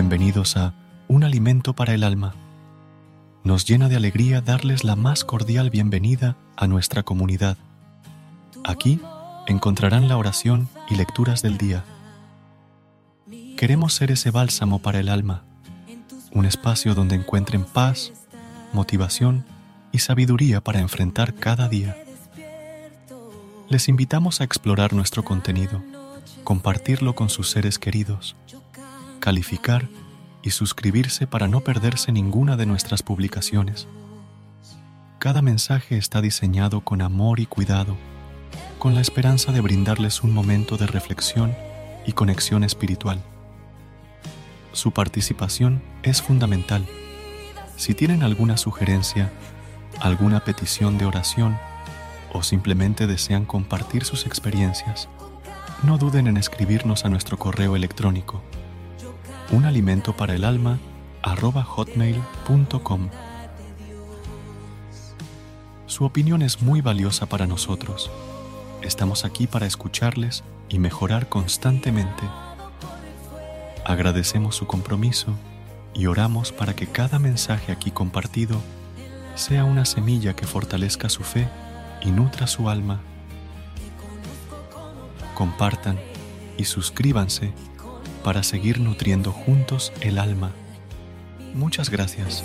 Bienvenidos a Un alimento para el alma. Nos llena de alegría darles la más cordial bienvenida a nuestra comunidad. Aquí encontrarán la oración y lecturas del día. Queremos ser ese bálsamo para el alma, un espacio donde encuentren paz, motivación y sabiduría para enfrentar cada día. Les invitamos a explorar nuestro contenido, compartirlo con sus seres queridos, calificar y suscribirse para no perderse ninguna de nuestras publicaciones. Cada mensaje está diseñado con amor y cuidado, con la esperanza de brindarles un momento de reflexión y conexión espiritual. Su participación es fundamental. Si tienen alguna sugerencia, alguna petición de oración o simplemente desean compartir sus experiencias, no duden en escribirnos a nuestro correo electrónico un alimento para el alma arroba hotmail.com. Su opinión es muy valiosa para nosotros. Estamos aquí para escucharles y mejorar constantemente. Agradecemos su compromiso y oramos para que cada mensaje aquí compartido sea una semilla que fortalezca su fe y nutra su alma. Compartan y suscríbanse para seguir nutriendo juntos el alma. Muchas gracias.